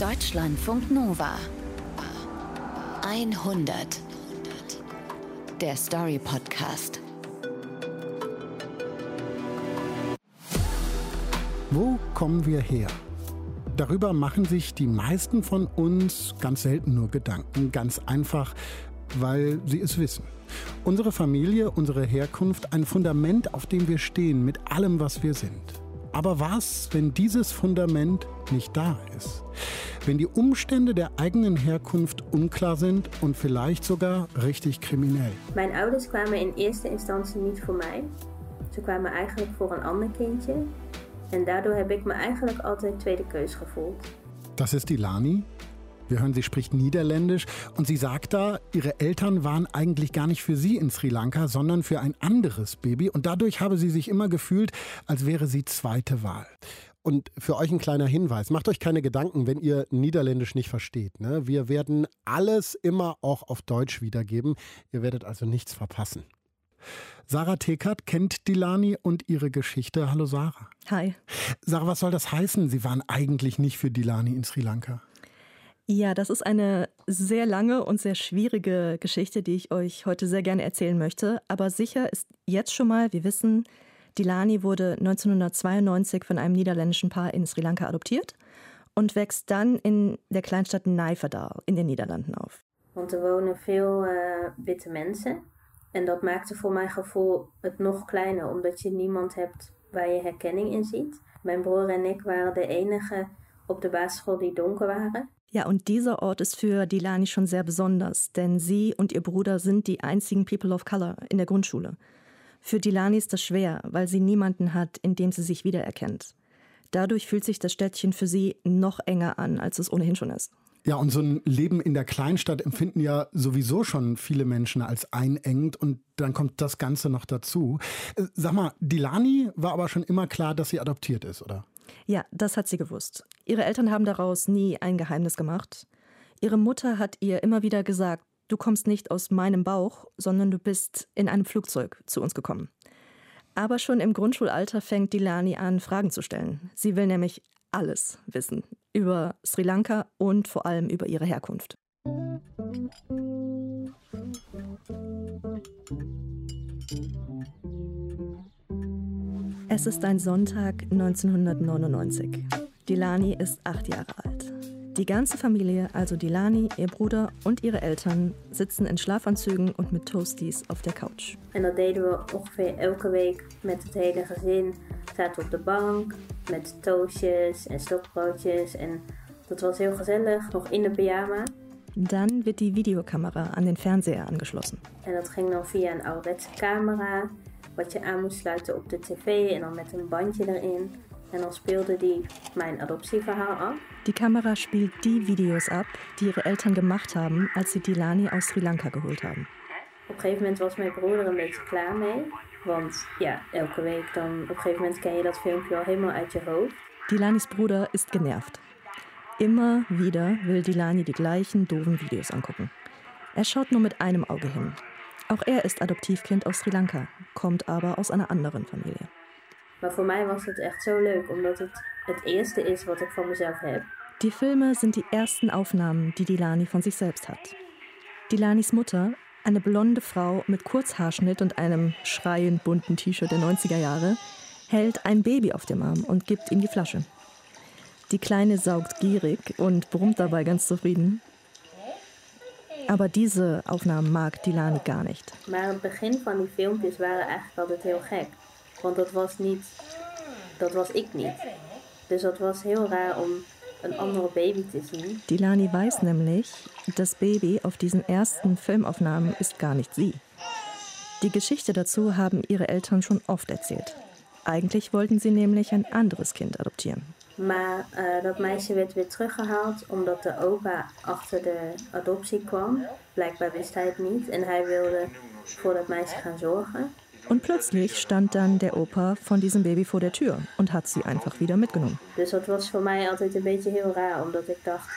Deutschlandfunk Nova 100 Der Story Podcast Wo kommen wir her? Darüber machen sich die meisten von uns ganz selten nur Gedanken, ganz einfach, weil sie es wissen. Unsere Familie, unsere Herkunft, ein Fundament, auf dem wir stehen, mit allem, was wir sind. Aber was, wenn dieses Fundament nicht da ist? Wenn die Umstände der eigenen Herkunft unklar sind und vielleicht sogar richtig kriminell? Mijn ouders kwamen in eerste instantie niet voor mij. Ze kwamen eigenlijk voor een ander kindje. En daardoor heb ik me eigenlijk altijd tweede keus gevoeld. Das ist die Lani. Wir hören, sie spricht Niederländisch und sie sagt da, ihre Eltern waren eigentlich gar nicht für sie in Sri Lanka, sondern für ein anderes Baby und dadurch habe sie sich immer gefühlt, als wäre sie zweite Wahl. Und für euch ein kleiner Hinweis, macht euch keine Gedanken, wenn ihr Niederländisch nicht versteht. Ne? Wir werden alles immer auch auf Deutsch wiedergeben. Ihr werdet also nichts verpassen. Sarah Tekert kennt Dilani und ihre Geschichte. Hallo Sarah. Hi. Sarah, was soll das heißen? Sie waren eigentlich nicht für Dilani in Sri Lanka. Ja, das ist eine sehr lange und sehr schwierige Geschichte, die ich euch heute sehr gerne erzählen möchte. Aber sicher ist jetzt schon mal, wir wissen, Dilani wurde 1992 von einem niederländischen Paar in Sri Lanka adoptiert und wächst dann in der Kleinstadt Nijverdal in den Niederlanden auf. Want er wonen veel uh, witte mensen. En dat maakte voor mijn gevoel het nog kleiner, omdat je niemand hebt waar je herkenning in ziet. Mijn broer en ik waren de enige op de basisschool die donker waren. Ja, und dieser Ort ist für Dilani schon sehr besonders, denn sie und ihr Bruder sind die einzigen People of Color in der Grundschule. Für Dilani ist das schwer, weil sie niemanden hat, in dem sie sich wiedererkennt. Dadurch fühlt sich das Städtchen für sie noch enger an, als es ohnehin schon ist. Ja, und so ein Leben in der Kleinstadt empfinden ja sowieso schon viele Menschen als einengend und dann kommt das Ganze noch dazu. Äh, sag mal, Dilani war aber schon immer klar, dass sie adoptiert ist, oder? Ja, das hat sie gewusst. Ihre Eltern haben daraus nie ein Geheimnis gemacht. Ihre Mutter hat ihr immer wieder gesagt, du kommst nicht aus meinem Bauch, sondern du bist in einem Flugzeug zu uns gekommen. Aber schon im Grundschulalter fängt Dilani an, Fragen zu stellen. Sie will nämlich alles wissen über Sri Lanka und vor allem über ihre Herkunft. Es ist ein Sonntag 1999. Dilani ist acht Jahre alt. Die ganze Familie, also Dilani, ihr Bruder und ihre Eltern, sitzen in Schlafanzügen und mit Toasties auf der Couch. En dat deden we ongeveer elke week met het hele gezin. Zaten op de bank met toastjes en stokbroodjes. En dat was heel gezellig, nog in de pyjama. Dann wird die Videokamera an den Fernseher angeschlossen. En dat ging dan via een ouderwetse camera, wat je aan moest sluiten op de tv en dan met een bandje erin. En dan speelde die mijn adoptieverhaal af. Die Kamera spielt die Videos ab, die ihre Eltern gemacht haben, als sie Dilani aus Sri Lanka geholt haben. Op een gegeven moment was mijn broer er een beetje klaar mee. Want ja, elke week dan op een gegeven moment ken je dat filmpje al helemaal uit je hoofd. Dilanis Bruder ist genervt. Immer wieder will Dilani die gleichen doofen Videos angucken. Er schaut nur mit einem Auge hin. Auch er ist Adoptivkind aus Sri Lanka, kommt aber aus einer anderen Familie. Maar voor mij was het echt zo leuk, omdat het het eerste is wat ik van mezelf heb. Die Filme sind die ersten Aufnahmen, die Dilani von sich selbst hat. Dilanis Mutter, eine blonde Frau mit Kurzhaarschnitt und einem schreiend bunten T-Shirt der 90er Jahre, hält ein Baby auf dem Arm und gibt ihm die Flasche. Die Kleine saugt gierig und brummt dabei ganz zufrieden. Aber diese Aufnahmen mag Dilani gar nicht. Maar het begin van die filmpjes waren eigenlijk altijd heel gek. Want dat was niet, dat was ik niet. Dus dat was heel raar om een andere baby te zien. Dilani weiß nämlich, das Baby auf diesen ersten Filmaufnahmen ist gar nicht sie. Die Geschichte dazu haben ihre Eltern schon oft erzählt. Eigentlich wollten sie nämlich ein anderes Kind adoptieren. Maar uh, dat meisje werd weer teruggehaald omdat de opa achter de adoptie kwam. Blijkbaar wist hij het niet en hij wilde voor dat meisje gaan zorgen. Und plötzlich stand dann der Opa von diesem Baby vor der Tür und hat sie einfach wieder mitgenommen. Dus dat was voor mij altijd een beetje heel raar, omdat ik dacht: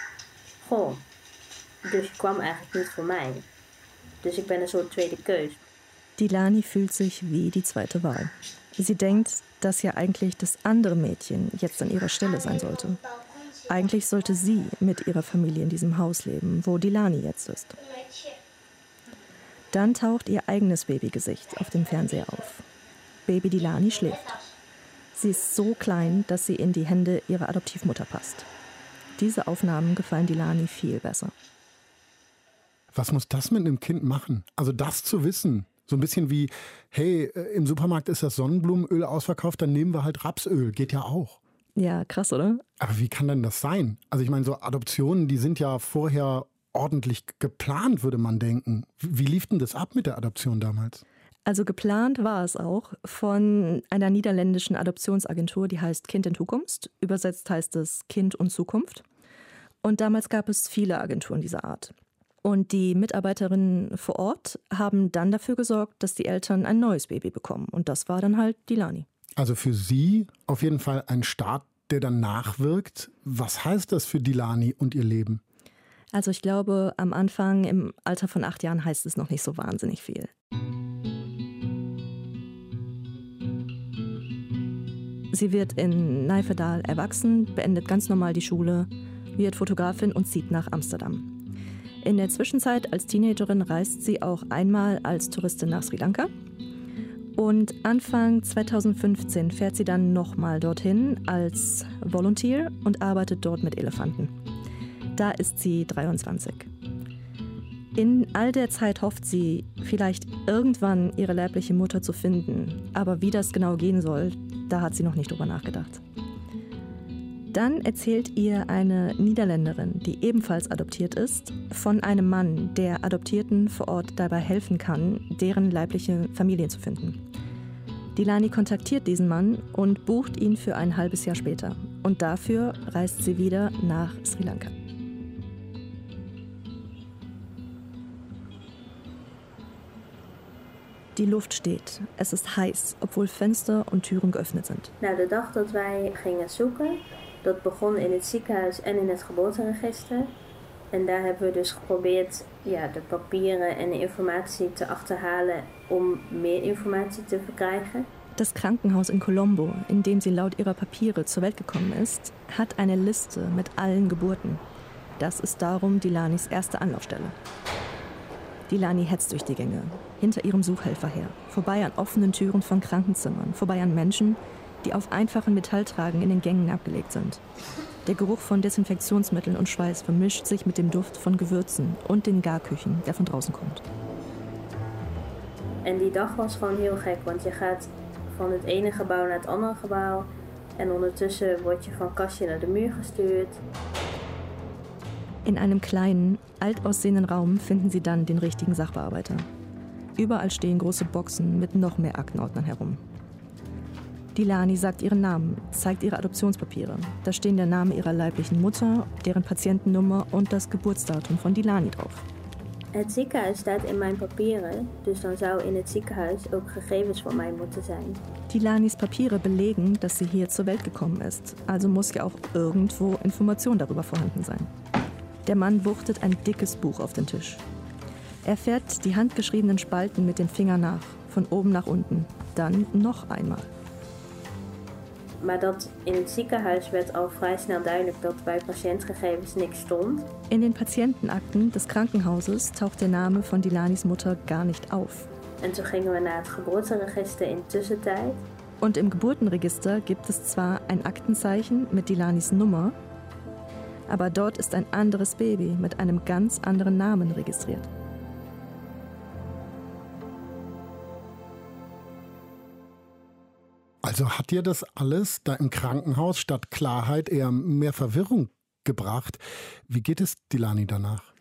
Goh, dus je kwam eigenlijk niet voor mij. Dus ik ben een soort tweede keus. Dilani fühlt sich wie die zweite Wahl. Sie denkt, dass ja eigentlich das andere Mädchen jetzt an ihrer Stelle sein sollte. Eigentlich sollte sie mit ihrer Familie in diesem Haus leben, wo Dilani jetzt ist. Dann taucht ihr eigenes Babygesicht auf dem Fernseher auf. Baby Dilani schläft. Sie ist so klein, dass sie in die Hände ihrer Adoptivmutter passt. Diese Aufnahmen gefallen Dilani viel besser. Was muss das mit einem Kind machen? Also das zu wissen. So ein bisschen wie, hey, äh, im Supermarkt ist das Sonnenblumenöl ausverkauft, dann nehmen wir halt Rapsöl. Geht ja auch. Ja, krass, oder? Aber wie kann denn das sein? Also ich meine, so Adoptionen, die sind ja vorher ordentlich geplant, würde man denken. Wie lief denn das ab mit der Adoption damals? Also geplant war es auch von einer niederländischen Adoptionsagentur, die heißt Kind in Zukunft. Übersetzt heißt es Kind und Zukunft. Und damals gab es viele Agenturen dieser Art. Und die Mitarbeiterinnen vor Ort haben dann dafür gesorgt, dass die Eltern ein neues Baby bekommen. Und das war dann halt Dilani. Also für Sie auf jeden Fall ein Start, der dann nachwirkt. Was heißt das für Dilani und ihr Leben? Also ich glaube, am Anfang im Alter von acht Jahren heißt es noch nicht so wahnsinnig viel. Sie wird in Nijverdal erwachsen, beendet ganz normal die Schule, wird Fotografin und zieht nach Amsterdam. In der Zwischenzeit als Teenagerin reist sie auch einmal als Touristin nach Sri Lanka. Und Anfang 2015 fährt sie dann nochmal dorthin als Volunteer und arbeitet dort mit Elefanten. Da ist sie 23. In all der Zeit hofft sie, vielleicht irgendwann ihre leibliche Mutter zu finden. Aber wie das genau gehen soll, da hat sie noch nicht drüber nachgedacht. Dann erzählt ihr eine Niederländerin, die ebenfalls adoptiert ist, von einem Mann, der Adoptierten vor Ort dabei helfen kann, deren leibliche Familien zu finden. Dilani kontaktiert diesen Mann und bucht ihn für ein halbes Jahr später. Und dafür reist sie wieder nach Sri Lanka. Die Luft steht. Es ist heiß, obwohl Fenster und Türen geöffnet sind. Nou, de dag dat wij gingen zoeken, dat begon in het ziekenhuis en in het geboorteregister. En daar hebben we dus geprobeerd ja, de papieren en de informatie te achterhalen om meer informatie te verkrijgen. Das Krankenhaus in Colombo, in dem sie laut ihrer Papiere zur Welt gekommen ist, hat eine Liste mit allen Geburten. Das ist darum Dilanis erste Anlaufstelle. Dilani hetzt durch die Gänge, hinter ihrem Suchhelfer her, vorbei an offenen Türen von Krankenzimmern, vorbei an Menschen, die auf einfachen Metalltragen in den Gängen abgelegt sind. Der Geruch von Desinfektionsmitteln und Schweiß vermischt sich mit dem Duft von Gewürzen und den Garküchen, der von draußen kommt. En die dag was gewoon heel gek, want je gaat van het ene gebouw naar het andere gebouw. En ondertussen word je van kastje naar de muur gestuurd. In einem kleinen, alt aussehenden Raum finden sie dann den richtigen Sachbearbeiter. Überall stehen große Boxen mit noch mehr Aktenordnern herum. Dilani sagt ihren Namen, zeigt ihre Adoptionspapiere. Da stehen der Name ihrer leiblichen Mutter, deren Patientennummer und das Geburtsdatum von Dilani drauf. Het ziekenhuis staat in mijn papieren, dus dan zou in het ziekenhuis ook gegevens van mij moeten zijn. Dilanis Papiere belegen, dass sie hier zur Welt gekommen ist, also muss ja auch irgendwo Information darüber vorhanden sein. Der Mann wuchtet ein dickes Buch auf den Tisch. Er fährt die handgeschriebenen Spalten mit den Fingern nach, von oben nach unten, dann noch einmal. Maar dat in het ziekenhuis werd al vrij snel duidelijk dat bij patiëntgegevens niks stond. In den Patientenakten des Krankenhauses taucht der Name von Dilanis Mutter gar nicht auf. En toen gingen we naar het geboorteregister in tussentijd. Und im Geburtenregister gibt es zwar ein Aktenzeichen mit Dilanis Nummer, aber dort ist ein anderes Baby mit einem ganz anderen Namen registriert. Also hat dir das alles da im Krankenhaus statt Klarheit eher mehr Verwirrung gebracht? Wie geht es Dilani danach?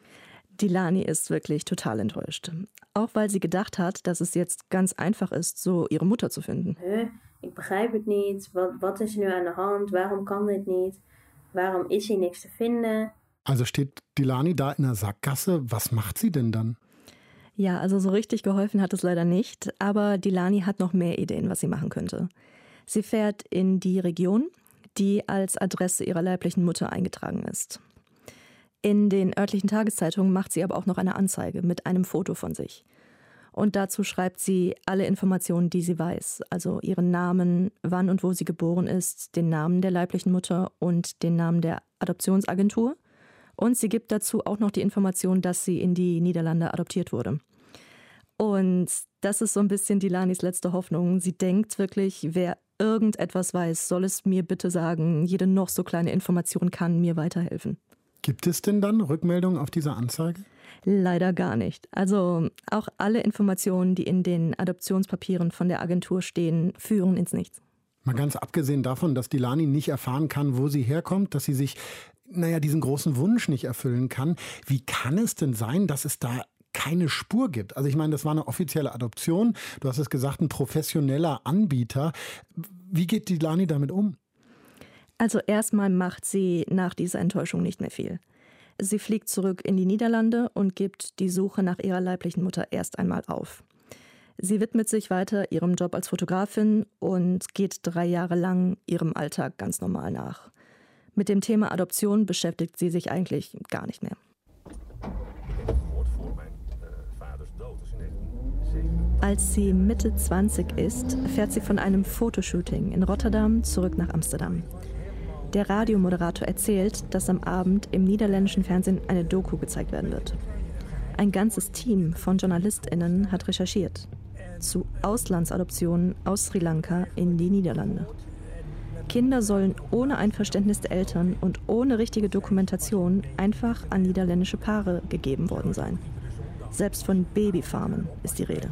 Dilani ist wirklich total enttäuscht. Auch weil sie gedacht hat, dass es jetzt ganz einfach ist, so ihre Mutter zu finden. Huh, ik begrijp het niet. Wat, wat is nu aan de hand? Waarom kan dit niet? Waarom is hier niks te vinden? Also steht Dilani da in der Sackgasse. Was macht sie denn dann? Ja, also so richtig geholfen hat es leider nicht, aber Dilani hat noch mehr Ideen, was sie machen könnte. Sie fährt in die Region, die als Adresse ihrer leiblichen Mutter eingetragen ist. In den örtlichen Tageszeitungen macht sie aber auch noch eine Anzeige mit einem Foto von sich. Und dazu schreibt sie alle Informationen, die sie weiß. Also ihren Namen, wann und wo sie geboren ist, den Namen der leiblichen Mutter und den Namen der Adoptionsagentur. Und sie gibt dazu auch noch die Information, dass sie in die Niederlande adoptiert wurde. Und das ist so ein bisschen Dilanis letzte Hoffnung. Sie denkt wirklich, wer irgendetwas weiß, soll es mir bitte sagen. Jede noch so kleine Information kann mir weiterhelfen. Gibt es denn dann Rückmeldungen auf diese Anzeige? Leider gar nicht. Also auch alle Informationen, die in den Adoptionspapieren von der Agentur stehen, führen ins Nichts. Mal ganz abgesehen davon, dass Dilani nicht erfahren kann, wo sie herkommt, dass sie sich, naja, diesen großen Wunsch nicht erfüllen kann. Wie kann es denn sein, dass es da keine Spur gibt. Also ich meine, das war eine offizielle Adoption. Du hast es gesagt, ein professioneller Anbieter. Wie geht Dilani damit um? Also erstmal macht sie nach dieser Enttäuschung nicht mehr viel. Sie fliegt zurück in die Niederlande und gibt die Suche nach ihrer leiblichen Mutter erst einmal auf. Sie widmet sich weiter ihrem Job als Fotografin und geht drei Jahre lang ihrem Alltag ganz normal nach. Mit dem Thema Adoption beschäftigt sie sich eigentlich gar nicht mehr. Als sie Mitte 20 ist, fährt sie von einem Fotoshooting in Rotterdam zurück nach Amsterdam. Der Radiomoderator erzählt, dass am Abend im niederländischen Fernsehen eine Doku gezeigt werden wird. Ein ganzes Team von JournalistInnen hat recherchiert zu Auslandsadoptionen aus Sri Lanka in die Niederlande. Kinder sollen ohne Einverständnis der Eltern und ohne richtige Dokumentation einfach an niederländische Paare gegeben worden sein. Selbst von Babyfarmen ist die Rede.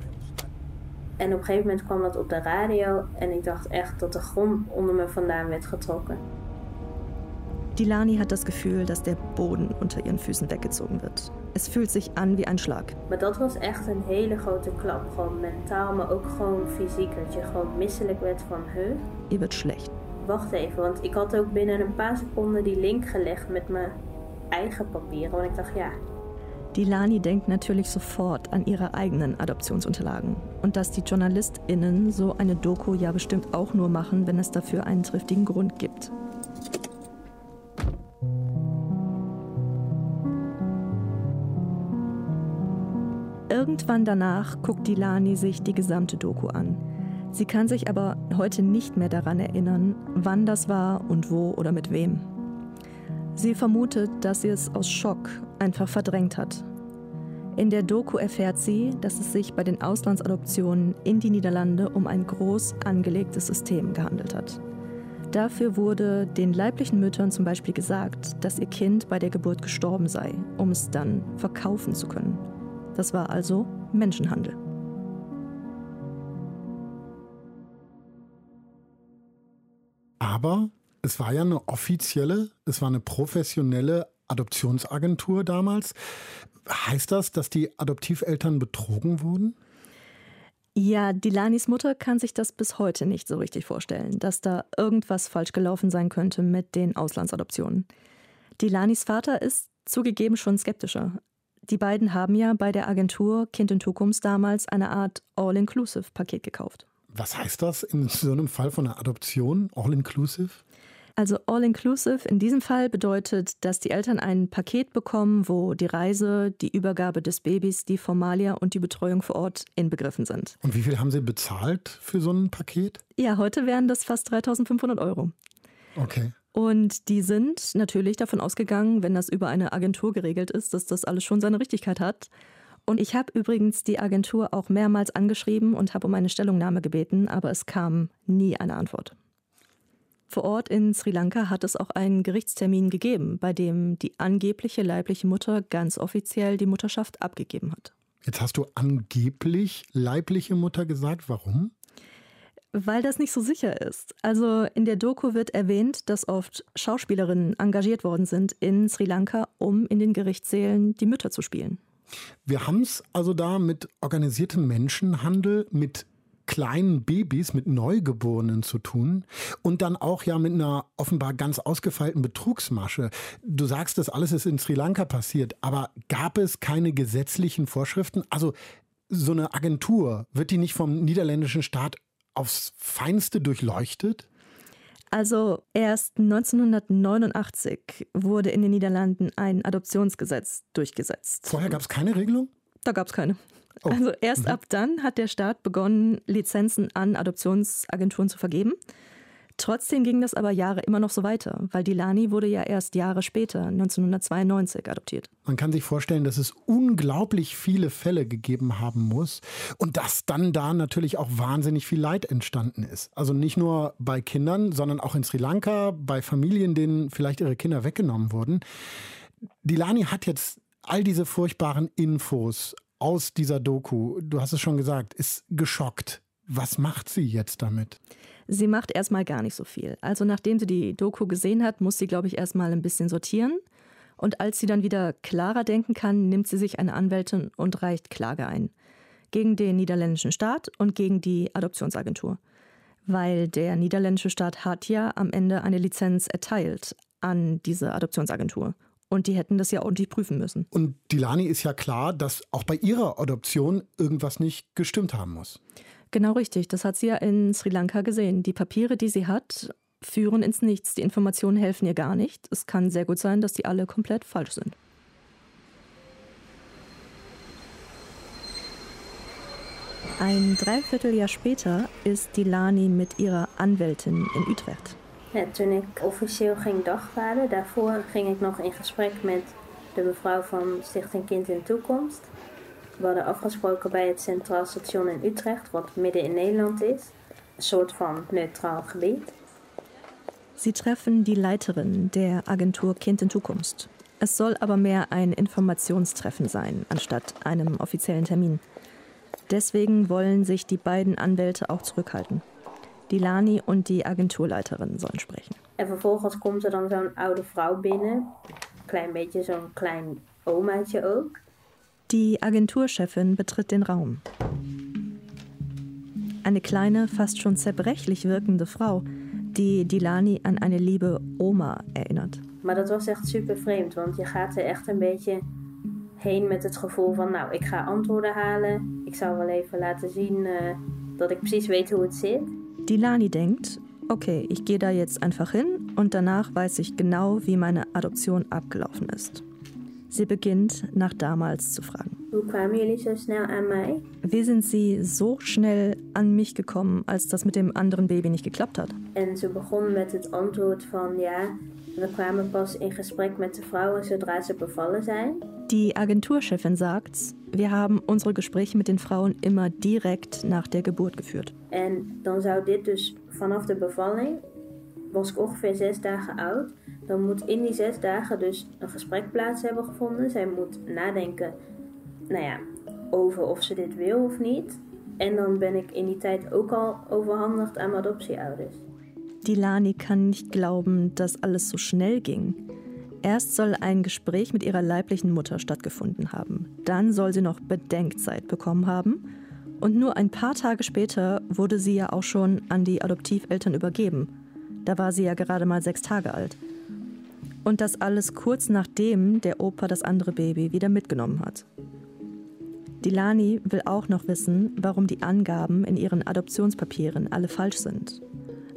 En op een gegeven moment kwam dat op de radio en ik dacht echt dat de grond onder me vandaan werd getrokken. Dilani hat das Gefühl, dass der Boden unter ihren Füßen weggezogen wird. Es fühlt sich an wie ein Schlag. Maar dat was echt een hele grote klap. Gewoon mentaal, maar ook gewoon fysiek. Dat je gewoon misselijk werd van, huh? Ihr wird schlecht. Wacht even, want ik had ook binnen een paar seconden die link gelegd met mijn eigen papieren. Want ik dacht, ja, Dilani denkt natürlich sofort an ihre eigenen Adoptionsunterlagen und dass die JournalistInnen so eine Doku ja bestimmt auch nur machen, wenn es dafür einen triftigen Grund gibt. Irgendwann danach guckt Dilani sich die gesamte Doku an. Sie kann sich aber heute nicht mehr daran erinnern, wann das war und wo oder mit wem. Sie vermutet, dass sie es aus Schock einfach verdrängt hat. In der Doku erfährt sie, dass es sich bei den Auslandsadoptionen in die Niederlande um ein groß angelegtes System gehandelt hat. Dafür wurde den leiblichen Müttern zum Beispiel gesagt, dass ihr Kind bei der Geburt gestorben sei, um es dann verkaufen zu können. Das war also Menschenhandel. Aber es war ja eine offizielle, es war eine professionelle Adoptionsagentur damals. Heißt das, dass die Adoptiveltern betrogen wurden? Ja, Dilanis Mutter kann sich das bis heute nicht so richtig vorstellen, dass da irgendwas falsch gelaufen sein könnte mit den Auslandsadoptionen. Dilanis Vater ist zugegeben schon skeptischer. Die beiden haben ja bei der Agentur Kind in Zukunft damals eine Art All-Inclusive-Paket gekauft. Was heißt das in so einem Fall von einer Adoption? All-Inclusive? Also All-Inclusive in diesem Fall bedeutet, dass die Eltern ein Paket bekommen, wo die Reise, die Übergabe des Babys, die Formalia und die Betreuung vor Ort inbegriffen sind. Und wie viel haben Sie bezahlt für so ein Paket? Ja, heute wären das fast 3500 Euro. Okay. Und die sind natürlich davon ausgegangen, wenn das über eine Agentur geregelt ist, dass das alles schon seine Richtigkeit hat. Und ich habe übrigens die Agentur auch mehrmals angeschrieben und habe um eine Stellungnahme gebeten, aber es kam nie eine Antwort. Vor Ort in Sri Lanka hat es auch einen Gerichtstermin gegeben, bei dem die angebliche leibliche Mutter ganz offiziell die Mutterschaft abgegeben hat. Jetzt hast du angeblich leibliche Mutter gesagt. Warum? Weil das nicht so sicher ist. Also in der Doku wird erwähnt, dass oft Schauspielerinnen engagiert worden sind in Sri Lanka, um in den Gerichtssälen die Mütter zu spielen. Wir haben es also da mit organisiertem Menschenhandel, mit kleinen Babys, mit Neugeborenen zu tun und dann auch ja mit einer offenbar ganz ausgefeilten Betrugsmasche. Du sagst, das alles ist in Sri Lanka passiert, aber gab es keine gesetzlichen Vorschriften? Also so eine Agentur, wird die nicht vom niederländischen Staat aufs Feinste durchleuchtet? Also erst 1989 wurde in den Niederlanden ein Adoptionsgesetz durchgesetzt. Vorher gab es keine Regelung? Da gab es keine. Oh. Also erst mhm. ab dann hat der Staat begonnen, Lizenzen an Adoptionsagenturen zu vergeben. Trotzdem ging das aber Jahre immer noch so weiter, weil Dilani wurde ja erst Jahre später, 1992, adoptiert. Man kann sich vorstellen, dass es unglaublich viele Fälle gegeben haben muss und dass dann da natürlich auch wahnsinnig viel Leid entstanden ist. Also nicht nur bei Kindern, sondern auch in Sri Lanka, bei Familien, denen vielleicht ihre Kinder weggenommen wurden. Dilani hat jetzt all diese furchtbaren Infos aus dieser Doku, du hast es schon gesagt, ist geschockt. Was macht sie jetzt damit? Sie macht erstmal gar nicht so viel. Also nachdem sie die Doku gesehen hat, muss sie, glaube ich, erstmal ein bisschen sortieren. Und als sie dann wieder klarer denken kann, nimmt sie sich eine Anwältin und reicht Klage ein. Gegen den niederländischen Staat und gegen die Adoptionsagentur. Weil der niederländische Staat hat ja am Ende eine Lizenz erteilt an diese Adoptionsagentur. Und die hätten das ja ordentlich prüfen müssen. Und Dilani ist ja klar, dass auch bei ihrer Adoption irgendwas nicht gestimmt haben muss. Genau richtig. Das hat sie ja in Sri Lanka gesehen. Die Papiere, die sie hat, führen ins Nichts. Die Informationen helfen ihr gar nicht. Es kann sehr gut sein, dass die alle komplett falsch sind. Ein Dreivierteljahr später ist Dilani mit ihrer Anwältin in Utrecht. Ja, toen ik officieel ging dagvaarden, daarvoor ging ik nog in gesprek met de mevrouw van Stichting Kind in Toekomst. We hadden afgesproken bij het Centraal Station in Utrecht, wat midden in Nederland is. Een soort van neutraal gebied. Sie treffen die Leiterin der Agentur Kind in Zukunft. Es soll aber mehr ein Informationstreffen sein, anstatt einem offiziellen Termin. Deswegen wollen sich die beiden Anwälte auch zurückhalten. Die Lani und die Agenturleiterin sollen sprechen. En vervolgens komt er dan zo'n oude vrouw binnen. Klein beetje zo'n klein omaatje ook. Die Agenturchefin betritt den Raum. Eine kleine, fast schon zerbrechlich wirkende Frau, die Dilani an eine liebe Oma erinnert. Maar dat was echt super vreemd, want je gaat er echt een beetje heen met het gevoel van, nou, ik ga antwoorden halen. Ik zal wel even laten zien uh, dat ik precies weet hoe het zit. Dilani denkt, okay, ich gehe da jetzt einfach hin und danach weiß ich genau, wie meine Adoption abgelaufen ist. Sie beginnt nach damals zu fragen. So schnell an? Wie sind Sie so schnell an mich gekommen, als das mit dem anderen Baby nicht geklappt hat? En ze begon met het antwoord van ja, we kwamen pas in gesprek met de vrouwen zodra ze bevallen zijn. Die Agenturchefin sagt, wir haben unsere Gespräche mit den Frauen immer direkt nach der Geburt geführt. En dan zou dit dus vanaf de bevalling, was ik ongeveer zes dagen oud, dan moet in die zes dagen dus een gesprek plaats hebben gevonden. Zij moet nadenken, nou ja, over of ze dit wil of niet. En dan ben ik in die tijd ook al overhandigd aan mijn adoptieouders. Dilani kann nicht glauben, dass alles so schnell ging. Erst soll ein Gespräch mit ihrer leiblichen Mutter stattgefunden haben. Dann soll sie noch Bedenkzeit bekommen haben. Und nur ein paar Tage später wurde sie ja auch schon an die Adoptiveltern übergeben. Da war sie ja gerade mal sechs Tage alt. Und das alles kurz nachdem der Opa das andere Baby wieder mitgenommen hat. Dilani will auch noch wissen, warum die Angaben in ihren Adoptionspapieren alle falsch sind.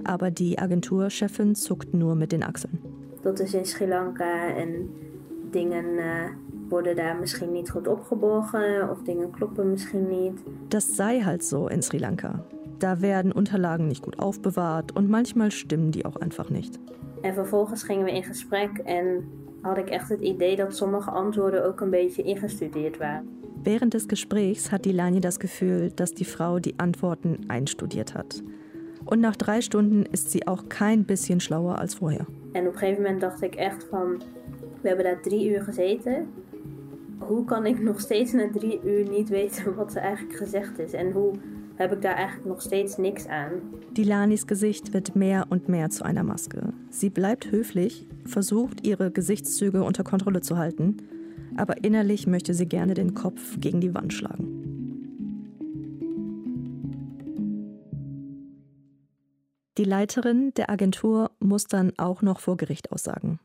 Aber die Agenturchefin zuckt nur mit den Achseln. Dat is in Sri Lanka en dingen uh, worden daar misschien niet goed opgeborgen of dingen kloppen misschien niet. Das sei halt so in Sri Lanka. Da werden Unterlagen nicht gut aufbewahrt und manchmal stimmen die auch einfach nicht. En vervolgens gingen we in gesprek en had ik echt het idee dat sommige antwoorden ook een beetje ingestudeerd waren. Während des Gesprächs hat Dilani das Gefühl, dass die Frau die Antworten einstudiert hat. Und nach drei Stunden ist sie auch kein bisschen schlauer als vorher. En op een gegeven moment dacht ik echt van, we hebben daar drie uur gezeten. Hoe kan ik nog steeds na drie uur niet weten wat er eigenlijk gezegd is? En hoe heb ik daar eigenlijk nog steeds niks aan? Dilanis Gesicht wird mehr und mehr zu einer Maske. Sie bleibt höflich, versucht ihre Gesichtszüge unter Kontrolle zu halten, aber innerlich möchte sie gerne den Kopf gegen die Wand schlagen. Die Leiterin der Agentur muss dann auch noch vor Gericht aussagen.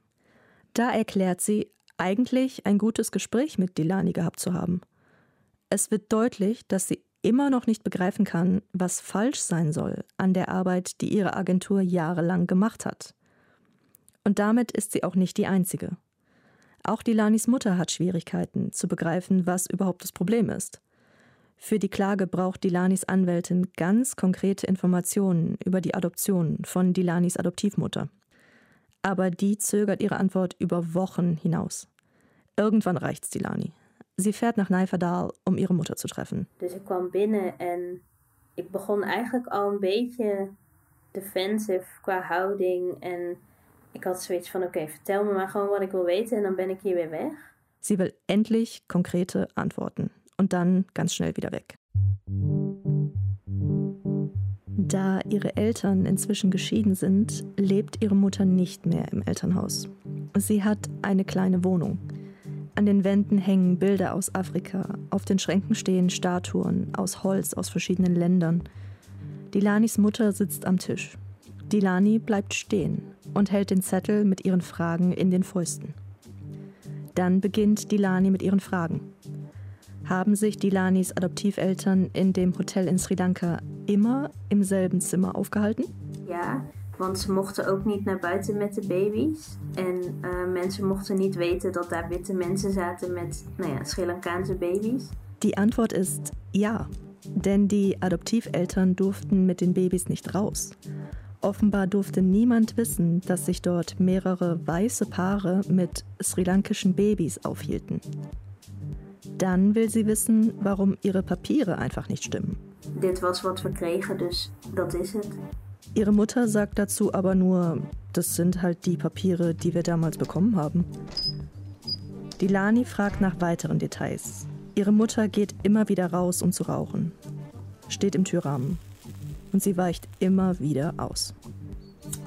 Da erklärt sie, eigentlich ein gutes Gespräch mit Dilani gehabt zu haben. Es wird deutlich, dass sie immer noch nicht begreifen kann, was falsch sein soll an der Arbeit, die ihre Agentur jahrelang gemacht hat. Und damit ist sie auch nicht die Einzige. Auch Dilanis Mutter hat Schwierigkeiten zu begreifen, was überhaupt das Problem ist. Für die Klage braucht Dilanis Anwältin ganz konkrete Informationen über die Adoption von Dilanis Adoptivmutter. Aber die zögert ihre Antwort über Wochen hinaus. Irgendwann reicht's Dilani. Sie fährt nach Nijverdal, um ihre Mutter zu treffen. Dus ik kwam binnen en ik begon eigenlijk al een beetje defensive qua houding. En ik had zoiets van: oké, okay, vertel me maar gewoon wat ik wil weten en dan ben ik hier weer weg. Sie will endlich konkrete Antworten und dann ganz schnell wieder weg. Da ihre Eltern inzwischen geschieden sind, lebt ihre Mutter nicht mehr im Elternhaus. Sie hat eine kleine Wohnung. An den Wänden hängen Bilder aus Afrika, auf den Schränken stehen Statuen aus Holz aus verschiedenen Ländern. Dilanis Mutter sitzt am Tisch. Dilani bleibt stehen und hält den Zettel mit ihren Fragen in den Fäusten. Dann beginnt Dilani mit ihren Fragen. Haben sich Dilanis Adoptiveltern in dem Hotel in Sri Lanka immer im selben Zimmer aufgehalten? Ja, want ze mochten ook niet naar buiten met de baby's. En uh, mensen mochten niet weten dat daar witte mensen zaten met nou ja, Sri Lankaanse baby's. Die Antwort ist ja, denn die Adoptiveltern durften mit den Babys nicht raus. Offenbar durfte niemand wissen, dass sich dort mehrere weiße Paare mit sri-lankischen Babys aufhielten. Dann will sie wissen, warum ihre Papiere einfach nicht stimmen. Dit was wat we kregen, dus dat is het. Ihre Mutter sagt dazu aber nur, das sind halt die Papiere, die wir damals bekommen haben. Dilani fragt nach weiteren Details. Ihre Mutter geht immer wieder raus, um zu rauchen. Steht im Türrahmen. Und sie weicht immer wieder aus.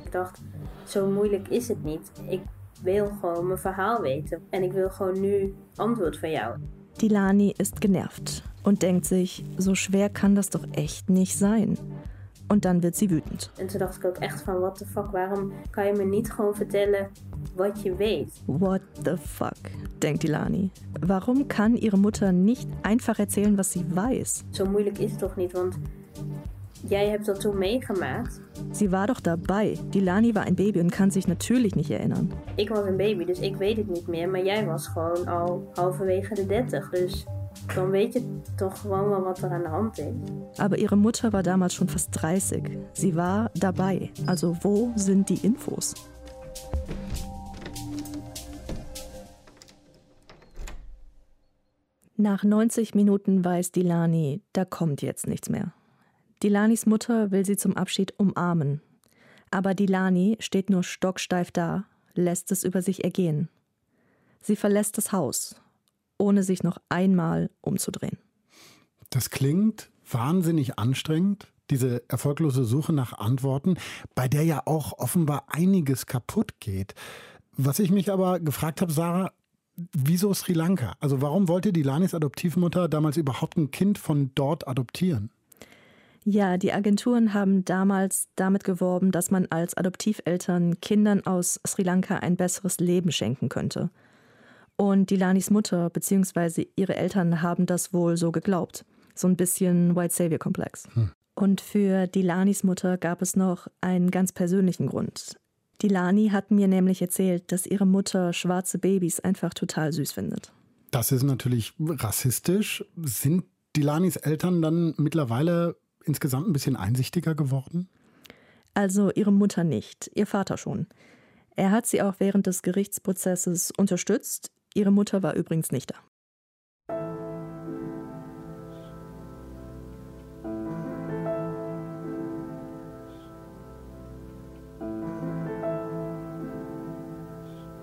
Ich dachte, so moeilijk is het niet. Ik wil gewoon mijn verhaal weten. En ik wil gewoon nu antwoord van jou. Dilani ist genervt und denkt sich, so schwer kann das doch echt nicht sein. Und dann wird sie wütend. En toen dacht ik ook echt van, what the fuck, waarom kan je me niet gewoon vertellen wat je weet? What the fuck, denkt Dilani. Warum kann ihre Mutter nicht einfach erzählen, was sie weiß? So moeilijk is het toch niet, want jij hebt dat toen meegemaakt. Sie war doch dabei. Dilani war ein Baby und kann sich natürlich nicht erinnern. Ik was een baby, dus ik weet het niet meer. Maar jij was gewoon al halverwege de 30, dus dan weet je toch gewoon wel wat er aan de Hand ist. Aber ihre Mutter war damals schon fast 30. Sie war dabei. Also wo sind die Infos? Nach 90 Minuten weiß Dilani, da kommt jetzt nichts mehr. Dilanis Mutter will sie zum Abschied umarmen. Aber Dilani steht nur stocksteif da, lässt es über sich ergehen. Sie verlässt das Haus ohne sich noch einmal umzudrehen. Das klingt wahnsinnig anstrengend, diese erfolglose Suche nach Antworten, bei der ja auch offenbar einiges kaputt geht. Was ich mich aber gefragt habe, Sarah, wieso Sri Lanka? Also warum wollte die Lanis Adoptivmutter damals überhaupt ein Kind von dort adoptieren? Ja, die Agenturen haben damals damit geworben, dass man als Adoptiveltern Kindern aus Sri Lanka ein besseres Leben schenken könnte. Und Dilanis Mutter bzw. ihre Eltern haben das wohl so geglaubt. So ein bisschen White Savior-Komplex. Hm. Und für Dilanis Mutter gab es noch einen ganz persönlichen Grund. Dilani hat mir nämlich erzählt, dass ihre Mutter schwarze Babys einfach total süß findet. Das ist natürlich rassistisch. Sind Dilanis Eltern dann mittlerweile insgesamt ein bisschen einsichtiger geworden? Also ihre Mutter nicht, ihr Vater schon. Er hat sie auch während des Gerichtsprozesses unterstützt, Ihre Mutter war übrigens nicht da.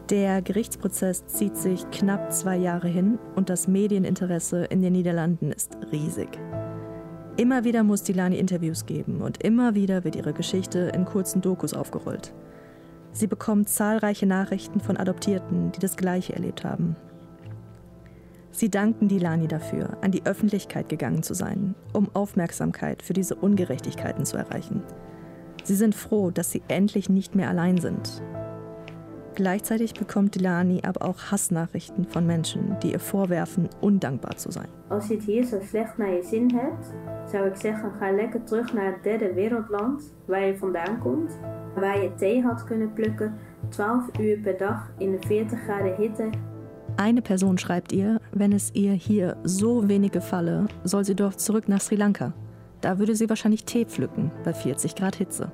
Der Gerichtsprozess zieht sich knapp zwei Jahre hin und das Medieninteresse in den Niederlanden ist riesig. Immer wieder muss Dilani Interviews geben und immer wieder wird ihre Geschichte in kurzen Dokus aufgerollt. Sie bekommt zahlreiche Nachrichten von Adoptierten, die das Gleiche erlebt haben. Sie danken Dilani dafür, an die Öffentlichkeit gegangen zu sein, um Aufmerksamkeit für diese Ungerechtigkeiten zu erreichen. Sie sind froh, dass sie endlich nicht mehr allein sind. Gleichzeitig bekommt Dilani aber auch Hassnachrichten von Menschen, die ihr vorwerfen, undankbar zu sein. Als je hier zo slecht naar je zin hebt, zou ik zeggen: ga lekker terug naar het derde wereldland waar je vandaan komt waar je thee had kunnen plukken 12 uur per dag in de 40 graden hitte. Eine Person schreibt ihr, wenn es ihr hier so wenig gefalle, soll sie doch zurück nach Sri Lanka. Da würde sie wahrscheinlich Tee pflücken bei 40 Grad Hitze.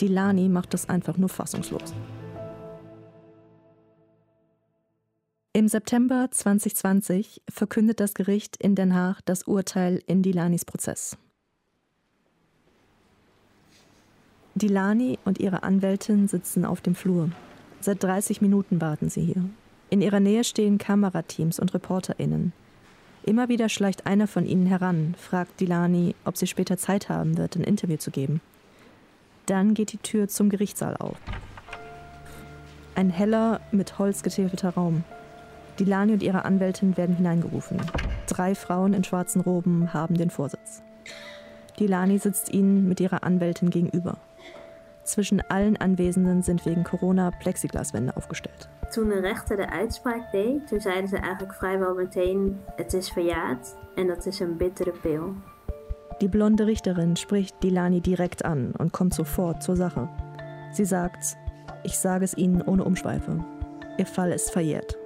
Die Lani macht das einfach nur fassungslos. Im September 2020 verkündet das Gericht in Den Haag das Urteil in Dilanis Prozess. Dilani und ihre Anwältin sitzen auf dem Flur. Seit 30 Minuten warten sie hier. In ihrer Nähe stehen Kamerateams und ReporterInnen. Immer wieder schleicht einer von ihnen heran, fragt Dilani, ob sie später Zeit haben wird, ein Interview zu geben. Dann geht die Tür zum Gerichtssaal auf. Ein heller, mit Holz getäfelter Raum. Dilani und ihre Anwältin werden hineingerufen. Drei Frauen in schwarzen Roben haben den Vorsitz. Dilani sitzt ihnen mit ihrer Anwältin gegenüber. Zwischen allen Anwesenden sind wegen Corona Plexiglaswände aufgestellt. Toen de rechter de uitspraak deed, toen zeiden ze eigenlijk vrijwel meteen: het is verjaard en dat is een bittere pil. Die blonde Richterin spricht Dilani direkt an und kommt sofort zur Sache. Sie sagt, ich sage es Ihnen ohne Umschweife. Ihr Fall ist verjährt.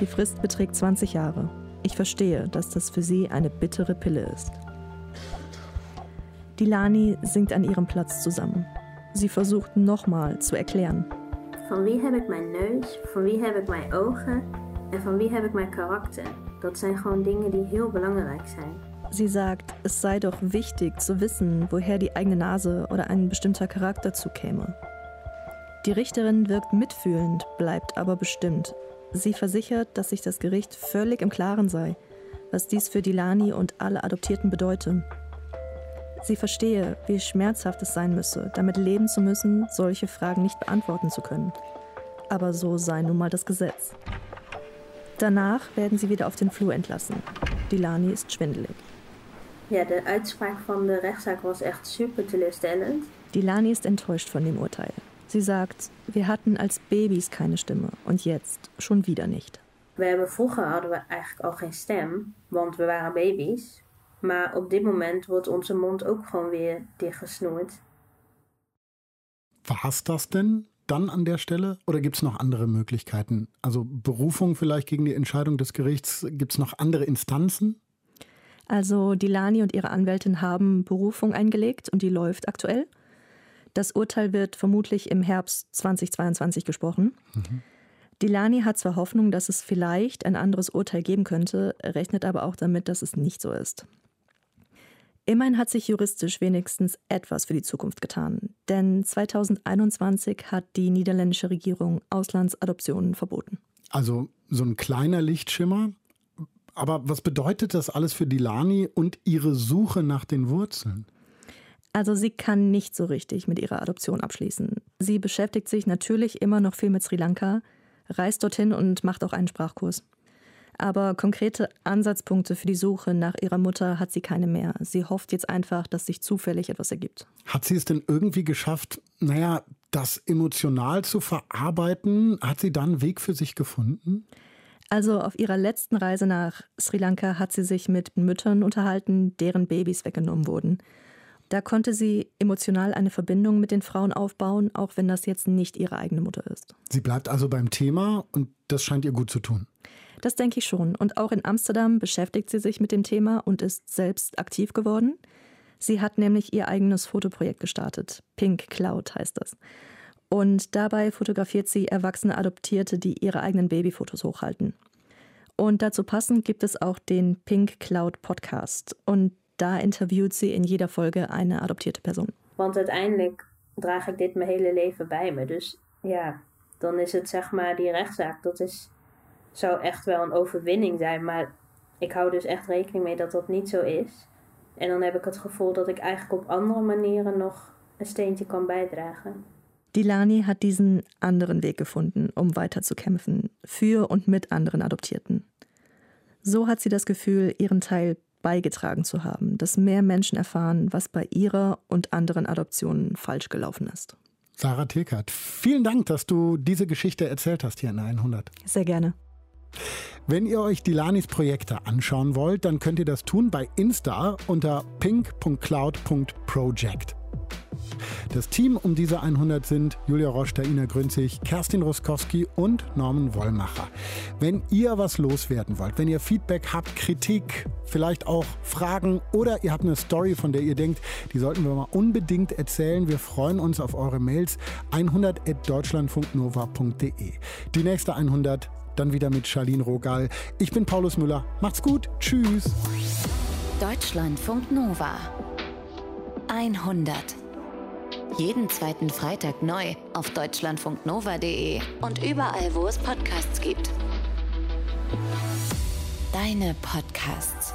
Die Frist beträgt 20 Jahre. Ich verstehe, dass das für Sie eine bittere Pille ist. Dilani sinkt an ihrem Platz zusammen. Sie versucht nochmal zu erklären. Van wie heb ik mijn neus, van wie heb ik mijn ogen en van wie heb ik mijn karakter? Dat zijn gewoon dingen die heel belangrijk zijn. Sie sagt, es sei doch wichtig zu wissen, woher die eigene Nase oder ein bestimmter Charakter zukäme. Die Richterin wirkt mitfühlend, bleibt aber bestimmt. Sie versichert, dass sich das Gericht völlig im Klaren sei, was dies für Dilani und alle Adoptierten bedeute. Sie verstehe, wie schmerzhaft es sein müsse, damit leben zu müssen, solche Fragen nicht beantworten zu können. Aber so sei nun mal das Gesetz. Danach werden sie wieder auf den Flur entlassen. Dilani ist schwindelig. Ja, de uitspraak van de rechtszaak was echt super teleurstellend. Dilani ist enttäuscht von dem Urteil. Sie sagt, wir hatten als Babys keine Stimme und jetzt schon wieder nicht. We hebben vroeger hadden we eigenlijk al geen stem, want we waren baby's. Maar op dit moment wordt onze mond ook gewoon weer dichtgesnoerd. War es das denn dann an der Stelle oder gibt es noch andere Möglichkeiten? Also Berufung vielleicht gegen die Entscheidung des Gerichts, gibt es noch andere Instanzen? Also Dilani und ihre Anwältin haben Berufung eingelegt und die läuft aktuell. Das Urteil wird vermutlich im Herbst 2022 gesprochen. Mhm. Dilani hat zwar Hoffnung, dass es vielleicht ein anderes Urteil geben könnte, rechnet aber auch damit, dass es nicht so ist. Immerhin hat sich juristisch wenigstens etwas für die Zukunft getan, denn 2021 hat die niederländische Regierung Auslandsadoptionen verboten. Also so ein kleiner Lichtschimmer. Aber was bedeutet das alles für Dilani und ihre Suche nach den Wurzeln? Also sie kann nicht so richtig mit ihrer Adoption abschließen. Sie beschäftigt sich natürlich immer noch viel mit Sri Lanka, reist dorthin und macht auch einen Sprachkurs. Aber konkrete Ansatzpunkte für die Suche nach ihrer Mutter hat sie keine mehr. Sie hofft jetzt einfach, dass sich zufällig etwas ergibt. Hat sie es denn irgendwie geschafft, naja, das emotional zu verarbeiten? Hat sie dann einen Weg für sich gefunden? Also auf ihrer letzten Reise nach Sri Lanka hat sie sich mit Müttern unterhalten, deren Babys weggenommen wurden. Da konnte sie emotional eine Verbindung mit den Frauen aufbauen, auch wenn das jetzt nicht ihre eigene Mutter ist. Sie bleibt also beim Thema und das scheint ihr gut zu tun. Das denke ich schon. Und auch in Amsterdam beschäftigt sie sich mit dem Thema und ist selbst aktiv geworden. Sie hat nämlich ihr eigenes Fotoprojekt gestartet. Pink Cloud heißt das. Und dabei fotografiert sie erwachsene Adoptierte, die ihre eigenen Babyfotos hochhalten. Und dazu passend gibt es auch den Pink Cloud Podcast. Und da interviewt sie in jeder Folge eine adoptierte Person. Want uiteindelijk draag ik dit mijn hele leven bij me. Dus ja, dan is het zeg maar die rechtszaak, dat is zou echt wel een overwinning zijn. Maar ik hou dus echt rekening mee dat dat niet zo is. En dan heb ik het gevoel dat ik eigenlijk op andere manieren nog een steentje kan bijdragen. Dilani hat diesen anderen Weg gefunden, um weiter zu kämpfen, für und mit anderen Adoptierten. So hat sie das Gefühl, ihren Teil beigetragen zu haben, dass mehr Menschen erfahren, was bei ihrer und anderen Adoptionen falsch gelaufen ist. Sarah Tilkert, vielen Dank, dass du diese Geschichte erzählt hast hier in 100. Sehr gerne. Wenn ihr euch Dilanis Projekte anschauen wollt, dann könnt ihr das tun bei Insta unter pink.cloud.project. Das Team um diese 100 sind Julia Rosch, Ina Grünzig, Kerstin Ruskowski und Norman Wollmacher. Wenn ihr was loswerden wollt, wenn ihr Feedback habt, Kritik, vielleicht auch Fragen oder ihr habt eine Story, von der ihr denkt, die sollten wir mal unbedingt erzählen. Wir freuen uns auf eure Mails 100.deutschlandfunknova.de. Die nächste 100 dann wieder mit Charlene Rogal. Ich bin Paulus Müller. Macht's gut. Tschüss. Deutschlandfunk Nova 100. Jeden zweiten Freitag neu auf deutschlandfunknova.de und überall, wo es Podcasts gibt. Deine Podcasts.